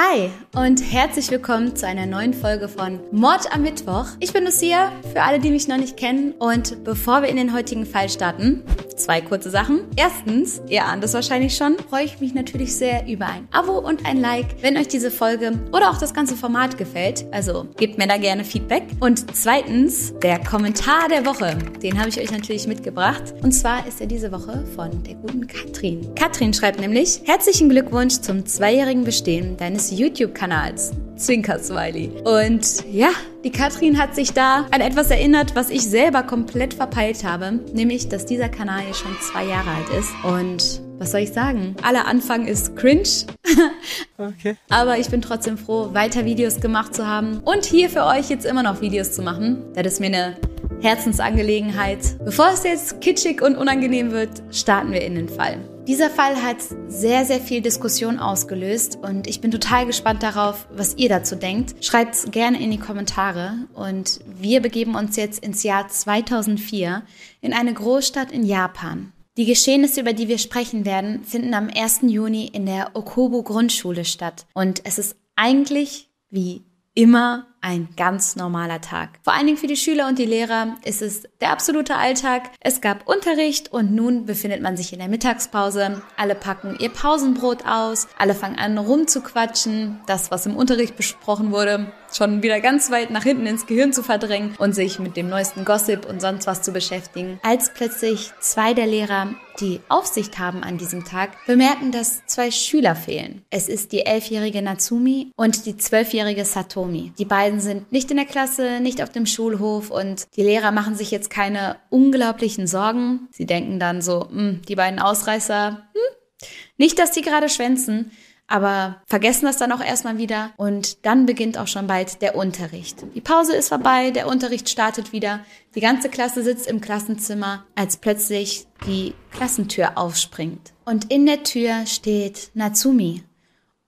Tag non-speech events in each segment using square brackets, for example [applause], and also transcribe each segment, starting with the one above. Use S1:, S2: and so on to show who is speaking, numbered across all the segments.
S1: Hi und herzlich willkommen zu einer neuen Folge von Mord am Mittwoch. Ich bin Lucia, für alle, die mich noch nicht kennen. Und bevor wir in den heutigen Fall starten, zwei kurze Sachen. Erstens, ihr ahnt es wahrscheinlich schon, freue ich mich natürlich sehr über ein Abo und ein Like, wenn euch diese Folge oder auch das ganze Format gefällt. Also gebt mir da gerne Feedback. Und zweitens, der Kommentar der Woche, den habe ich euch natürlich mitgebracht. Und zwar ist er diese Woche von der guten Katrin. Katrin schreibt nämlich, herzlichen Glückwunsch zum zweijährigen Bestehen deines YouTube-Kanals. Zwinker Smiley. Und ja, die Katrin hat sich da an etwas erinnert, was ich selber komplett verpeilt habe. Nämlich, dass dieser Kanal hier schon zwei Jahre alt ist. Und was soll ich sagen? Aller Anfang ist cringe. [laughs] okay. Aber ich bin trotzdem froh, weiter Videos gemacht zu haben und hier für euch jetzt immer noch Videos zu machen. Das ist mir eine Herzensangelegenheit. Bevor es jetzt kitschig und unangenehm wird, starten wir in den Fall. Dieser Fall hat sehr, sehr viel Diskussion ausgelöst und ich bin total gespannt darauf, was ihr dazu denkt. Schreibt es gerne in die Kommentare und wir begeben uns jetzt ins Jahr 2004 in eine Großstadt in Japan. Die Geschehnisse, über die wir sprechen werden, finden am 1. Juni in der Okobu Grundschule statt und es ist eigentlich wie immer ein ganz normaler Tag. Vor allen Dingen für die Schüler und die Lehrer ist es der absolute Alltag. Es gab Unterricht und nun befindet man sich in der Mittagspause. Alle packen ihr Pausenbrot aus, alle fangen an rumzuquatschen. Das, was im Unterricht besprochen wurde, schon wieder ganz weit nach hinten ins Gehirn zu verdrängen und sich mit dem neuesten Gossip und sonst was zu beschäftigen, als plötzlich zwei der Lehrer, die Aufsicht haben an diesem Tag, bemerken, dass zwei Schüler fehlen. Es ist die elfjährige Natsumi und die zwölfjährige Satomi. Die beiden sind nicht in der Klasse, nicht auf dem Schulhof und die Lehrer machen sich jetzt keine unglaublichen Sorgen. Sie denken dann so, hm, die beiden Ausreißer, hm, nicht, dass die gerade schwänzen, aber vergessen das dann auch erstmal wieder und dann beginnt auch schon bald der Unterricht. Die Pause ist vorbei, der Unterricht startet wieder, die ganze Klasse sitzt im Klassenzimmer, als plötzlich die Klassentür aufspringt. Und in der Tür steht Natsumi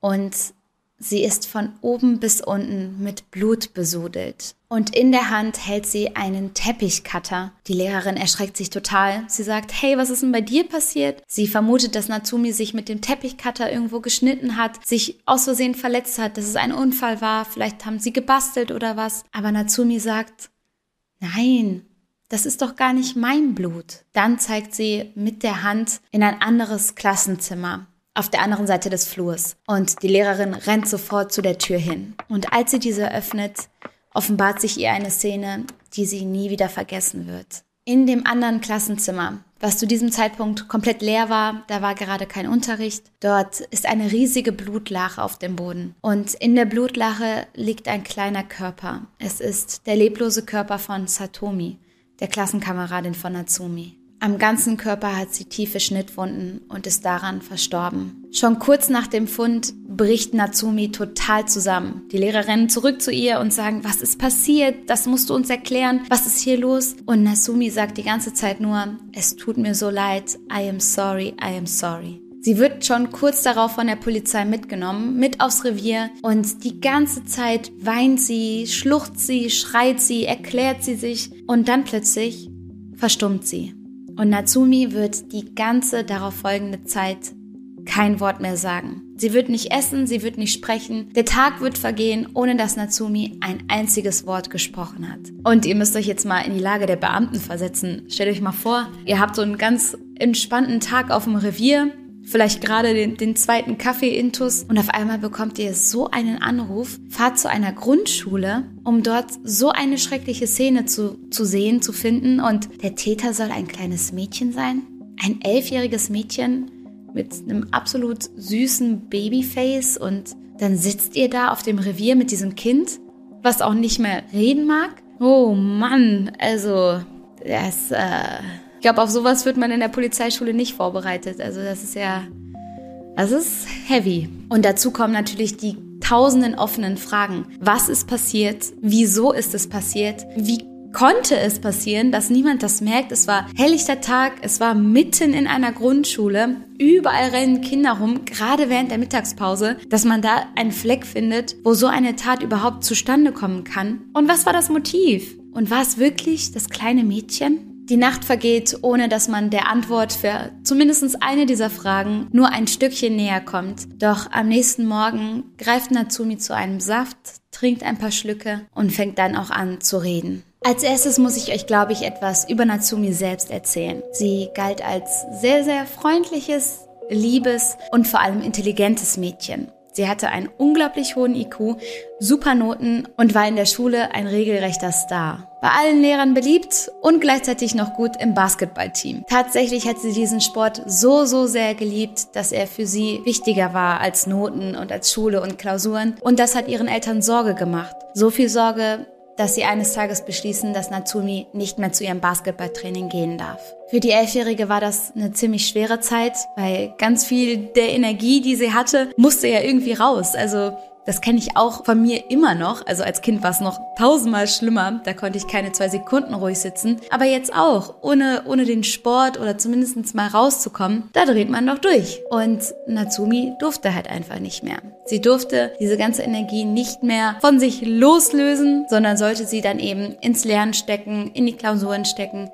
S1: und Sie ist von oben bis unten mit Blut besudelt. Und in der Hand hält sie einen Teppichcutter. Die Lehrerin erschreckt sich total. Sie sagt, hey, was ist denn bei dir passiert? Sie vermutet, dass Natsumi sich mit dem Teppichcutter irgendwo geschnitten hat, sich aus Versehen verletzt hat, dass es ein Unfall war. Vielleicht haben sie gebastelt oder was. Aber Natsumi sagt, nein, das ist doch gar nicht mein Blut. Dann zeigt sie mit der Hand in ein anderes Klassenzimmer auf der anderen Seite des Flurs. Und die Lehrerin rennt sofort zu der Tür hin. Und als sie diese öffnet, offenbart sich ihr eine Szene, die sie nie wieder vergessen wird. In dem anderen Klassenzimmer, was zu diesem Zeitpunkt komplett leer war, da war gerade kein Unterricht, dort ist eine riesige Blutlache auf dem Boden. Und in der Blutlache liegt ein kleiner Körper. Es ist der leblose Körper von Satomi, der Klassenkameradin von Natsumi. Am ganzen Körper hat sie tiefe Schnittwunden und ist daran verstorben. Schon kurz nach dem Fund bricht Natsumi total zusammen. Die Lehrer rennen zurück zu ihr und sagen, was ist passiert? Das musst du uns erklären. Was ist hier los? Und Natsumi sagt die ganze Zeit nur, es tut mir so leid. I am sorry, I am sorry. Sie wird schon kurz darauf von der Polizei mitgenommen, mit aufs Revier und die ganze Zeit weint sie, schlucht sie, schreit sie, erklärt sie sich und dann plötzlich verstummt sie. Und Natsumi wird die ganze darauf folgende Zeit kein Wort mehr sagen. Sie wird nicht essen, sie wird nicht sprechen. Der Tag wird vergehen, ohne dass Natsumi ein einziges Wort gesprochen hat. Und ihr müsst euch jetzt mal in die Lage der Beamten versetzen. Stellt euch mal vor, ihr habt so einen ganz entspannten Tag auf dem Revier vielleicht gerade den, den zweiten Kaffee-Intus und auf einmal bekommt ihr so einen Anruf, fahrt zu einer Grundschule, um dort so eine schreckliche Szene zu, zu sehen, zu finden und der Täter soll ein kleines Mädchen sein, ein elfjähriges Mädchen mit einem absolut süßen Babyface und dann sitzt ihr da auf dem Revier mit diesem Kind, was auch nicht mehr reden mag. Oh Mann, also das, äh, ich glaube, auf sowas wird man in der Polizeischule nicht vorbereitet. Also das ist ja, das ist heavy. Und dazu kommen natürlich die tausenden offenen Fragen. Was ist passiert? Wieso ist es passiert? Wie konnte es passieren, dass niemand das merkt? Es war helllichter Tag, es war mitten in einer Grundschule, überall rennen Kinder rum, gerade während der Mittagspause, dass man da einen Fleck findet, wo so eine Tat überhaupt zustande kommen kann. Und was war das Motiv? Und war es wirklich das kleine Mädchen? Die Nacht vergeht, ohne dass man der Antwort für zumindest eine dieser Fragen nur ein Stückchen näher kommt. Doch am nächsten Morgen greift Natsumi zu einem Saft, trinkt ein paar Schlücke und fängt dann auch an zu reden. Als erstes muss ich euch, glaube ich, etwas über Natsumi selbst erzählen. Sie galt als sehr, sehr freundliches, liebes und vor allem intelligentes Mädchen. Sie hatte einen unglaublich hohen IQ, super Noten und war in der Schule ein regelrechter Star. Bei allen Lehrern beliebt und gleichzeitig noch gut im Basketballteam. Tatsächlich hat sie diesen Sport so, so sehr geliebt, dass er für sie wichtiger war als Noten und als Schule und Klausuren. Und das hat ihren Eltern Sorge gemacht. So viel Sorge, dass sie eines Tages beschließen, dass Natsumi nicht mehr zu ihrem Basketballtraining gehen darf. Für die Elfjährige war das eine ziemlich schwere Zeit, weil ganz viel der Energie, die sie hatte, musste ja irgendwie raus. Also das kenne ich auch von mir immer noch. Also als Kind war es noch tausendmal schlimmer. Da konnte ich keine zwei Sekunden ruhig sitzen. Aber jetzt auch, ohne, ohne den Sport oder zumindest mal rauszukommen, da dreht man doch durch. Und Natsumi durfte halt einfach nicht mehr. Sie durfte diese ganze Energie nicht mehr von sich loslösen, sondern sollte sie dann eben ins Lernen stecken, in die Klausuren stecken.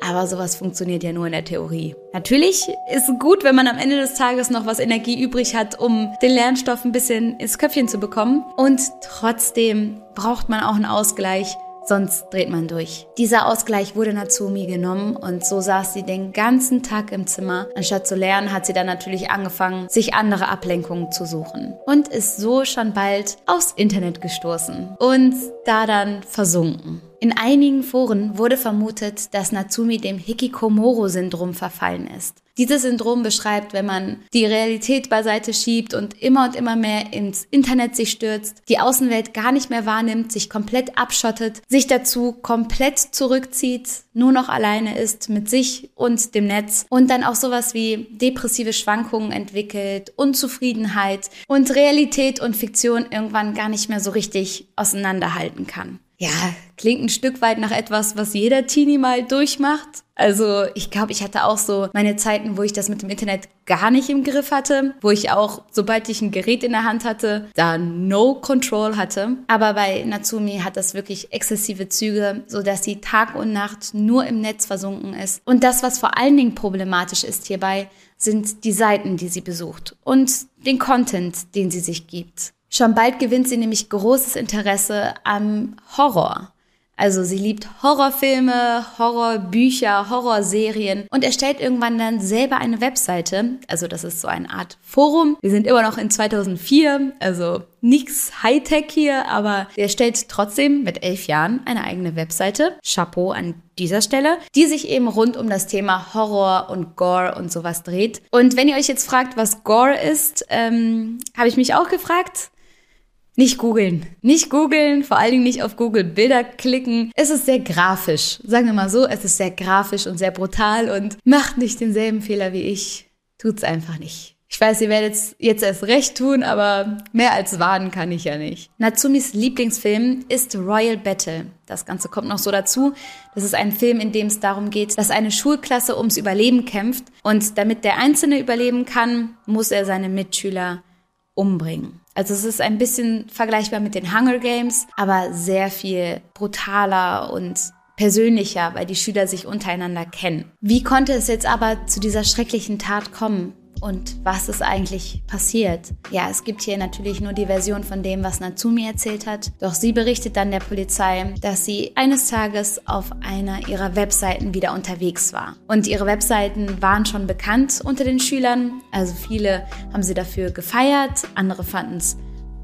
S1: Aber sowas funktioniert ja nur in der Theorie. Natürlich ist es gut, wenn man am Ende des Tages noch was Energie übrig hat, um den Lernstoff ein bisschen ins Köpfchen zu bekommen. Und trotzdem braucht man auch einen Ausgleich, sonst dreht man durch. Dieser Ausgleich wurde Natsumi genommen und so saß sie den ganzen Tag im Zimmer. Anstatt zu lernen, hat sie dann natürlich angefangen, sich andere Ablenkungen zu suchen und ist so schon bald aufs Internet gestoßen und da dann versunken. In einigen Foren wurde vermutet, dass Natsumi dem Hikikomoro-Syndrom verfallen ist. Dieses Syndrom beschreibt, wenn man die Realität beiseite schiebt und immer und immer mehr ins Internet sich stürzt, die Außenwelt gar nicht mehr wahrnimmt, sich komplett abschottet, sich dazu komplett zurückzieht, nur noch alleine ist mit sich und dem Netz und dann auch sowas wie depressive Schwankungen entwickelt, Unzufriedenheit und Realität und Fiktion irgendwann gar nicht mehr so richtig auseinanderhalten kann ja, klingt ein Stück weit nach etwas, was jeder Teenie mal durchmacht. Also ich glaube, ich hatte auch so meine Zeiten, wo ich das mit dem Internet gar nicht im Griff hatte, wo ich auch, sobald ich ein Gerät in der Hand hatte, da no control hatte. Aber bei Natsumi hat das wirklich exzessive Züge, so dass sie Tag und Nacht nur im Netz versunken ist. Und das, was vor allen Dingen problematisch ist hierbei, sind die Seiten, die sie besucht und den Content, den sie sich gibt. Schon bald gewinnt sie nämlich großes Interesse am Horror. Also sie liebt Horrorfilme, Horrorbücher, Horrorserien und erstellt irgendwann dann selber eine Webseite. Also das ist so eine Art Forum. Wir sind immer noch in 2004, also nichts Hightech hier, aber er stellt trotzdem mit elf Jahren eine eigene Webseite. Chapeau an dieser Stelle, die sich eben rund um das Thema Horror und Gore und sowas dreht. Und wenn ihr euch jetzt fragt, was Gore ist, ähm, habe ich mich auch gefragt. Nicht googeln. Nicht googeln, vor allen Dingen nicht auf Google Bilder klicken. Es ist sehr grafisch. Sagen wir mal so, es ist sehr grafisch und sehr brutal und macht nicht denselben Fehler wie ich. Tut's einfach nicht. Ich weiß, ihr werdet es jetzt erst recht tun, aber mehr als warnen kann ich ja nicht. Natsumis Lieblingsfilm ist Royal Battle. Das Ganze kommt noch so dazu. Das ist ein Film, in dem es darum geht, dass eine Schulklasse ums Überleben kämpft. Und damit der Einzelne überleben kann, muss er seine Mitschüler umbringen. Also es ist ein bisschen vergleichbar mit den Hunger Games, aber sehr viel brutaler und persönlicher, weil die Schüler sich untereinander kennen. Wie konnte es jetzt aber zu dieser schrecklichen Tat kommen? Und was ist eigentlich passiert? Ja, es gibt hier natürlich nur die Version von dem, was Natsumi erzählt hat. Doch sie berichtet dann der Polizei, dass sie eines Tages auf einer ihrer Webseiten wieder unterwegs war. Und ihre Webseiten waren schon bekannt unter den Schülern. Also viele haben sie dafür gefeiert, andere fanden es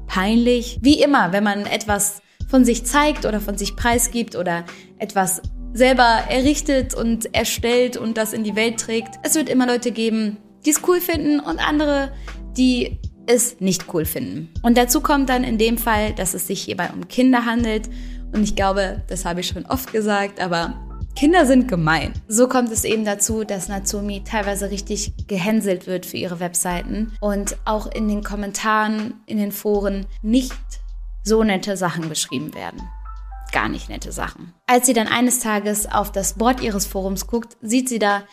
S1: peinlich. Wie immer, wenn man etwas von sich zeigt oder von sich preisgibt oder etwas selber errichtet und erstellt und das in die Welt trägt. Es wird immer Leute geben, die es cool finden und andere, die es nicht cool finden. Und dazu kommt dann in dem Fall, dass es sich hierbei um Kinder handelt. Und ich glaube, das habe ich schon oft gesagt, aber Kinder sind gemein. So kommt es eben dazu, dass Natsumi teilweise richtig gehänselt wird für ihre Webseiten und auch in den Kommentaren, in den Foren nicht so nette Sachen geschrieben werden. Gar nicht nette Sachen. Als sie dann eines Tages auf das Board ihres Forums guckt, sieht sie da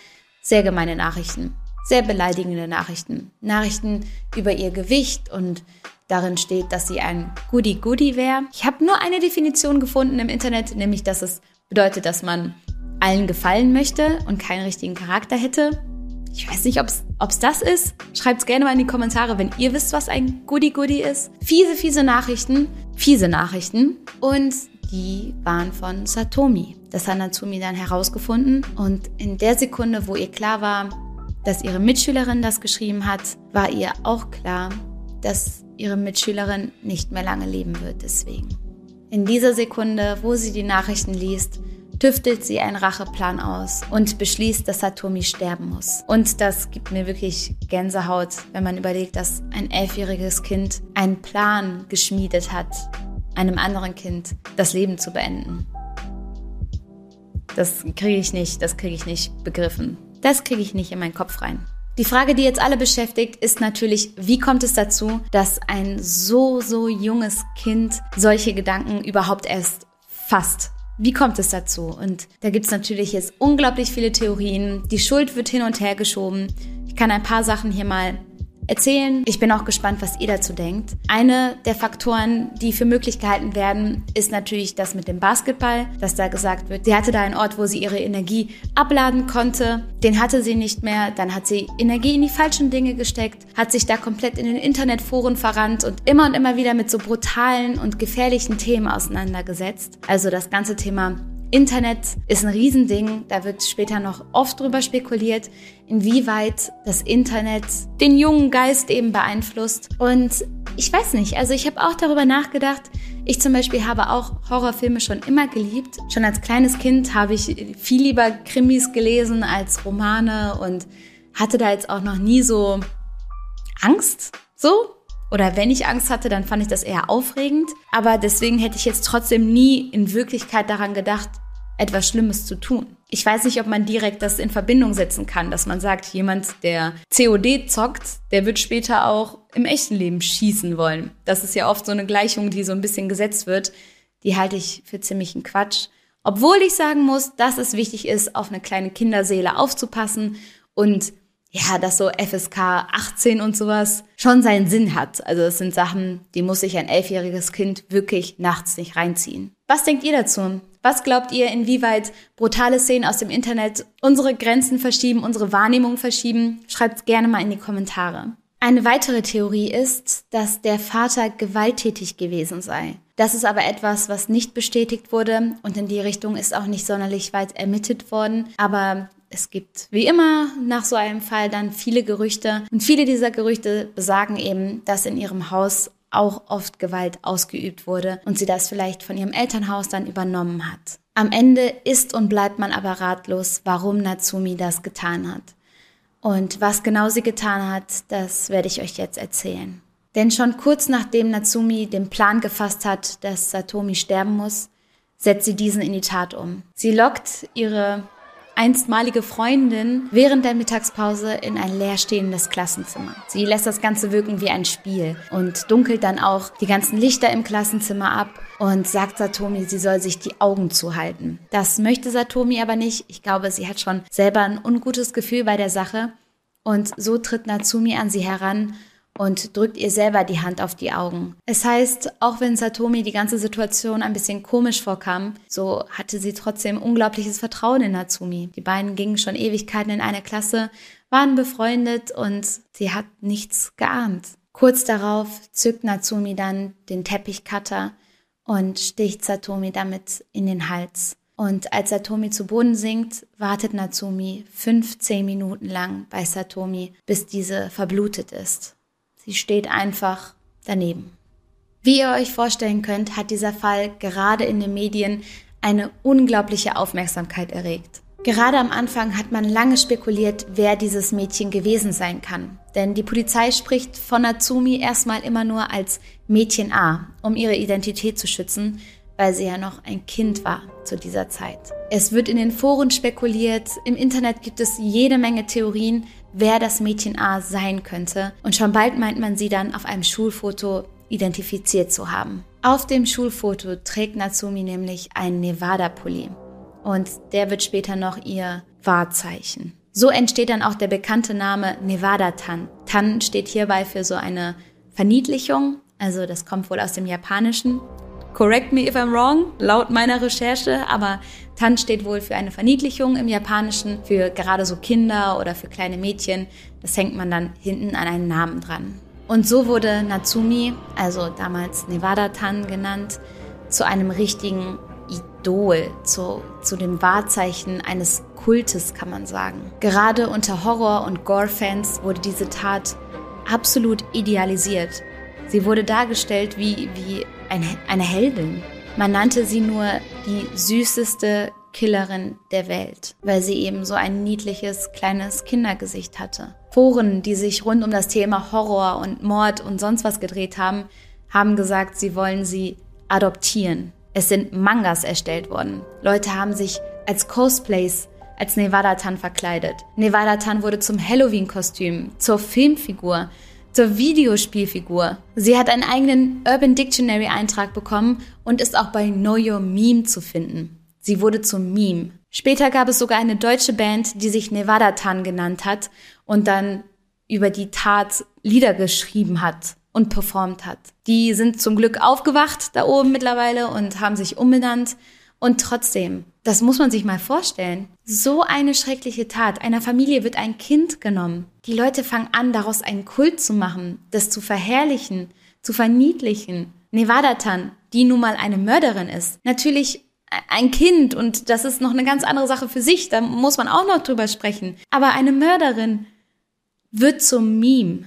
S1: sehr gemeine Nachrichten sehr beleidigende Nachrichten. Nachrichten über ihr Gewicht und darin steht, dass sie ein Goody-Goody wäre. Ich habe nur eine Definition gefunden im Internet, nämlich dass es bedeutet, dass man allen gefallen möchte und keinen richtigen Charakter hätte. Ich weiß nicht, ob es das ist. Schreibt es gerne mal in die Kommentare, wenn ihr wisst, was ein Goody-Goody ist. Fiese, fiese Nachrichten. Fiese Nachrichten. Und die waren von Satomi. Das hat Natsumi dann herausgefunden. Und in der Sekunde, wo ihr klar war, dass ihre Mitschülerin das geschrieben hat, war ihr auch klar, dass ihre Mitschülerin nicht mehr lange leben wird deswegen. In dieser Sekunde, wo sie die Nachrichten liest, tüftelt sie einen Racheplan aus und beschließt, dass Satomi sterben muss. Und das gibt mir wirklich Gänsehaut, wenn man überlegt, dass ein elfjähriges Kind einen Plan geschmiedet hat, einem anderen Kind das Leben zu beenden. Das kriege ich nicht, das kriege ich nicht begriffen. Das kriege ich nicht in meinen Kopf rein. Die Frage, die jetzt alle beschäftigt, ist natürlich, wie kommt es dazu, dass ein so, so junges Kind solche Gedanken überhaupt erst fasst? Wie kommt es dazu? Und da gibt es natürlich jetzt unglaublich viele Theorien. Die Schuld wird hin und her geschoben. Ich kann ein paar Sachen hier mal erzählen. Ich bin auch gespannt, was ihr dazu denkt. Eine der Faktoren, die für möglich gehalten werden, ist natürlich das mit dem Basketball, dass da gesagt wird, sie hatte da einen Ort, wo sie ihre Energie abladen konnte. Den hatte sie nicht mehr. Dann hat sie Energie in die falschen Dinge gesteckt, hat sich da komplett in den Internetforen verrannt und immer und immer wieder mit so brutalen und gefährlichen Themen auseinandergesetzt. Also das ganze Thema Internet ist ein Riesending, da wird später noch oft drüber spekuliert, inwieweit das Internet den jungen Geist eben beeinflusst. Und ich weiß nicht, also ich habe auch darüber nachgedacht. Ich zum Beispiel habe auch Horrorfilme schon immer geliebt. Schon als kleines Kind habe ich viel lieber Krimis gelesen als Romane und hatte da jetzt auch noch nie so Angst. So, oder wenn ich Angst hatte, dann fand ich das eher aufregend. Aber deswegen hätte ich jetzt trotzdem nie in Wirklichkeit daran gedacht, etwas Schlimmes zu tun. Ich weiß nicht, ob man direkt das in Verbindung setzen kann, dass man sagt, jemand, der COD zockt, der wird später auch im echten Leben schießen wollen. Das ist ja oft so eine Gleichung, die so ein bisschen gesetzt wird. Die halte ich für ziemlichen Quatsch. Obwohl ich sagen muss, dass es wichtig ist, auf eine kleine Kinderseele aufzupassen und ja, dass so FSK 18 und sowas schon seinen Sinn hat. Also das sind Sachen, die muss sich ein elfjähriges Kind wirklich nachts nicht reinziehen. Was denkt ihr dazu? Was glaubt ihr, inwieweit brutale Szenen aus dem Internet unsere Grenzen verschieben, unsere Wahrnehmung verschieben? Schreibt gerne mal in die Kommentare. Eine weitere Theorie ist, dass der Vater gewalttätig gewesen sei. Das ist aber etwas, was nicht bestätigt wurde und in die Richtung ist auch nicht sonderlich weit ermittelt worden. Aber es gibt wie immer nach so einem Fall dann viele Gerüchte und viele dieser Gerüchte besagen eben, dass in ihrem Haus auch oft Gewalt ausgeübt wurde und sie das vielleicht von ihrem Elternhaus dann übernommen hat. Am Ende ist und bleibt man aber ratlos, warum Natsumi das getan hat. Und was genau sie getan hat, das werde ich euch jetzt erzählen. Denn schon kurz nachdem Natsumi den Plan gefasst hat, dass Satomi sterben muss, setzt sie diesen in die Tat um. Sie lockt ihre einstmalige Freundin während der Mittagspause in ein leerstehendes Klassenzimmer. Sie lässt das Ganze wirken wie ein Spiel und dunkelt dann auch die ganzen Lichter im Klassenzimmer ab und sagt Satomi, sie soll sich die Augen zuhalten. Das möchte Satomi aber nicht. Ich glaube, sie hat schon selber ein ungutes Gefühl bei der Sache. Und so tritt Natsumi an sie heran und drückt ihr selber die Hand auf die Augen. Es heißt, auch wenn Satomi die ganze Situation ein bisschen komisch vorkam, so hatte sie trotzdem unglaubliches Vertrauen in Natsumi. Die beiden gingen schon Ewigkeiten in eine Klasse, waren befreundet und sie hat nichts geahnt. Kurz darauf zückt Natsumi dann den Teppichcutter und sticht Satomi damit in den Hals. Und als Satomi zu Boden sinkt, wartet Natsumi 15 Minuten lang bei Satomi, bis diese verblutet ist. Sie steht einfach daneben. Wie ihr euch vorstellen könnt, hat dieser Fall gerade in den Medien eine unglaubliche Aufmerksamkeit erregt. Gerade am Anfang hat man lange spekuliert, wer dieses Mädchen gewesen sein kann. Denn die Polizei spricht von Natsumi erstmal immer nur als Mädchen A, um ihre Identität zu schützen, weil sie ja noch ein Kind war zu dieser Zeit. Es wird in den Foren spekuliert, im Internet gibt es jede Menge Theorien, wer das Mädchen A sein könnte. Und schon bald meint man sie dann auf einem Schulfoto identifiziert zu haben. Auf dem Schulfoto trägt Natsumi nämlich einen Nevada-Pulli. Und der wird später noch ihr Wahrzeichen. So entsteht dann auch der bekannte Name Nevada Tan. Tan steht hierbei für so eine Verniedlichung, also das kommt wohl aus dem Japanischen. Correct me if I'm wrong, laut meiner Recherche, aber Tan steht wohl für eine Verniedlichung im Japanischen, für gerade so Kinder oder für kleine Mädchen. Das hängt man dann hinten an einen Namen dran. Und so wurde Natsumi, also damals Nevada Tan genannt, zu einem richtigen Idol, zu, zu dem Wahrzeichen eines Kultes, kann man sagen. Gerade unter Horror- und Gore-Fans wurde diese Tat absolut idealisiert. Sie wurde dargestellt wie, wie eine, eine Heldin. Man nannte sie nur die süßeste Killerin der Welt, weil sie eben so ein niedliches kleines Kindergesicht hatte. Foren, die sich rund um das Thema Horror und Mord und sonst was gedreht haben, haben gesagt, sie wollen sie adoptieren. Es sind Mangas erstellt worden. Leute haben sich als Cosplays als Nevada-Tan verkleidet. Nevada-Tan wurde zum Halloween-Kostüm, zur Filmfigur, zur Videospielfigur. Sie hat einen eigenen Urban Dictionary-Eintrag bekommen und ist auch bei Know Your Meme zu finden. Sie wurde zum Meme. Später gab es sogar eine deutsche Band, die sich Nevada Tan genannt hat und dann über die Tat Lieder geschrieben hat und performt hat. Die sind zum Glück aufgewacht da oben mittlerweile und haben sich umbenannt. Und trotzdem, das muss man sich mal vorstellen. So eine schreckliche Tat. Einer Familie wird ein Kind genommen. Die Leute fangen an, daraus einen Kult zu machen, das zu verherrlichen, zu verniedlichen. Nevada Tan, die nun mal eine Mörderin ist. Natürlich ein Kind und das ist noch eine ganz andere Sache für sich. Da muss man auch noch drüber sprechen. Aber eine Mörderin wird zum Meme.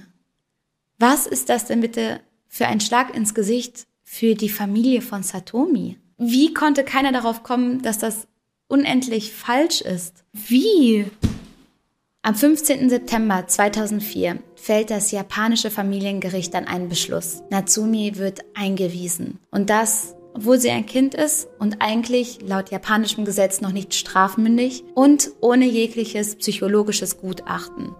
S1: Was ist das denn bitte für ein Schlag ins Gesicht für die Familie von Satomi? Wie konnte keiner darauf kommen, dass das unendlich falsch ist? Wie? Am 15. September 2004 fällt das japanische Familiengericht dann einen Beschluss. Natsumi wird eingewiesen. Und das, obwohl sie ein Kind ist und eigentlich laut japanischem Gesetz noch nicht strafmündig und ohne jegliches psychologisches Gutachten.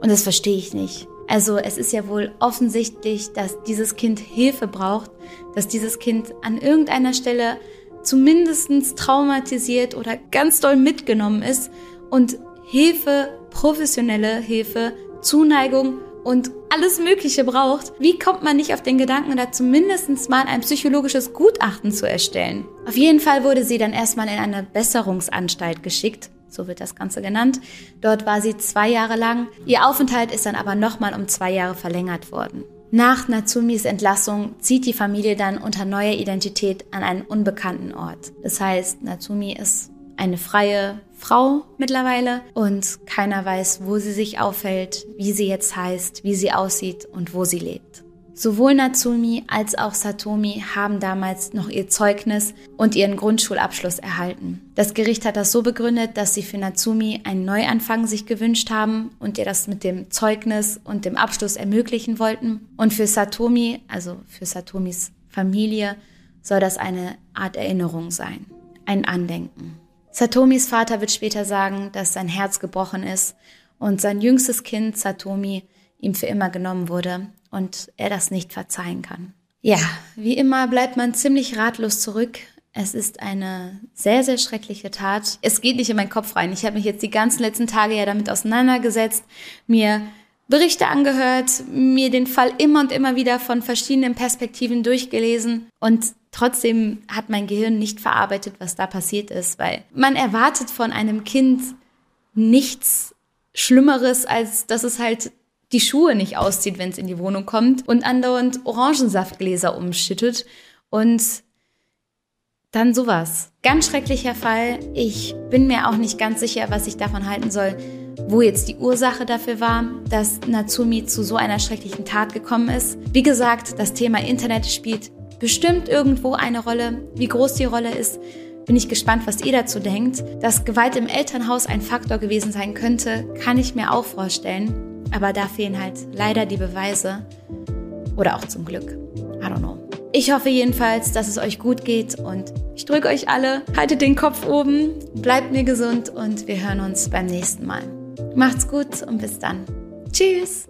S1: Und das verstehe ich nicht. Also es ist ja wohl offensichtlich, dass dieses Kind Hilfe braucht, dass dieses Kind an irgendeiner Stelle zumindest traumatisiert oder ganz doll mitgenommen ist und Hilfe, professionelle Hilfe, Zuneigung und alles Mögliche braucht, wie kommt man nicht auf den Gedanken, da zumindest mal ein psychologisches Gutachten zu erstellen? Auf jeden Fall wurde sie dann erstmal in eine Besserungsanstalt geschickt, so wird das Ganze genannt. Dort war sie zwei Jahre lang. Ihr Aufenthalt ist dann aber nochmal um zwei Jahre verlängert worden. Nach Natsumis Entlassung zieht die Familie dann unter neuer Identität an einen unbekannten Ort. Das heißt, Natsumi ist eine freie Frau mittlerweile und keiner weiß, wo sie sich aufhält, wie sie jetzt heißt, wie sie aussieht und wo sie lebt. Sowohl Natsumi als auch Satomi haben damals noch ihr Zeugnis und ihren Grundschulabschluss erhalten. Das Gericht hat das so begründet, dass sie für Natsumi einen Neuanfang sich gewünscht haben und ihr das mit dem Zeugnis und dem Abschluss ermöglichen wollten. Und für Satomi, also für Satomis Familie, soll das eine Art Erinnerung sein, ein Andenken. Satomis Vater wird später sagen, dass sein Herz gebrochen ist und sein jüngstes Kind Satomi ihm für immer genommen wurde und er das nicht verzeihen kann. Ja, wie immer bleibt man ziemlich ratlos zurück. Es ist eine sehr, sehr schreckliche Tat. Es geht nicht in meinen Kopf rein. Ich habe mich jetzt die ganzen letzten Tage ja damit auseinandergesetzt, mir Berichte angehört, mir den Fall immer und immer wieder von verschiedenen Perspektiven durchgelesen und trotzdem hat mein Gehirn nicht verarbeitet, was da passiert ist, weil man erwartet von einem Kind nichts Schlimmeres, als dass es halt die Schuhe nicht auszieht, wenn es in die Wohnung kommt und andauernd Orangensaftgläser umschüttet und dann sowas. Ganz schrecklicher Fall. Ich bin mir auch nicht ganz sicher, was ich davon halten soll, wo jetzt die Ursache dafür war, dass Natsumi zu so einer schrecklichen Tat gekommen ist. Wie gesagt, das Thema Internet spielt bestimmt irgendwo eine Rolle. Wie groß die Rolle ist, bin ich gespannt, was ihr dazu denkt. Dass Gewalt im Elternhaus ein Faktor gewesen sein könnte, kann ich mir auch vorstellen. Aber da fehlen halt leider die Beweise. Oder auch zum Glück. I don't know. Ich hoffe jedenfalls, dass es euch gut geht und ich drücke euch alle. Haltet den Kopf oben, bleibt mir gesund und wir hören uns beim nächsten Mal. Macht's gut und bis dann. Tschüss.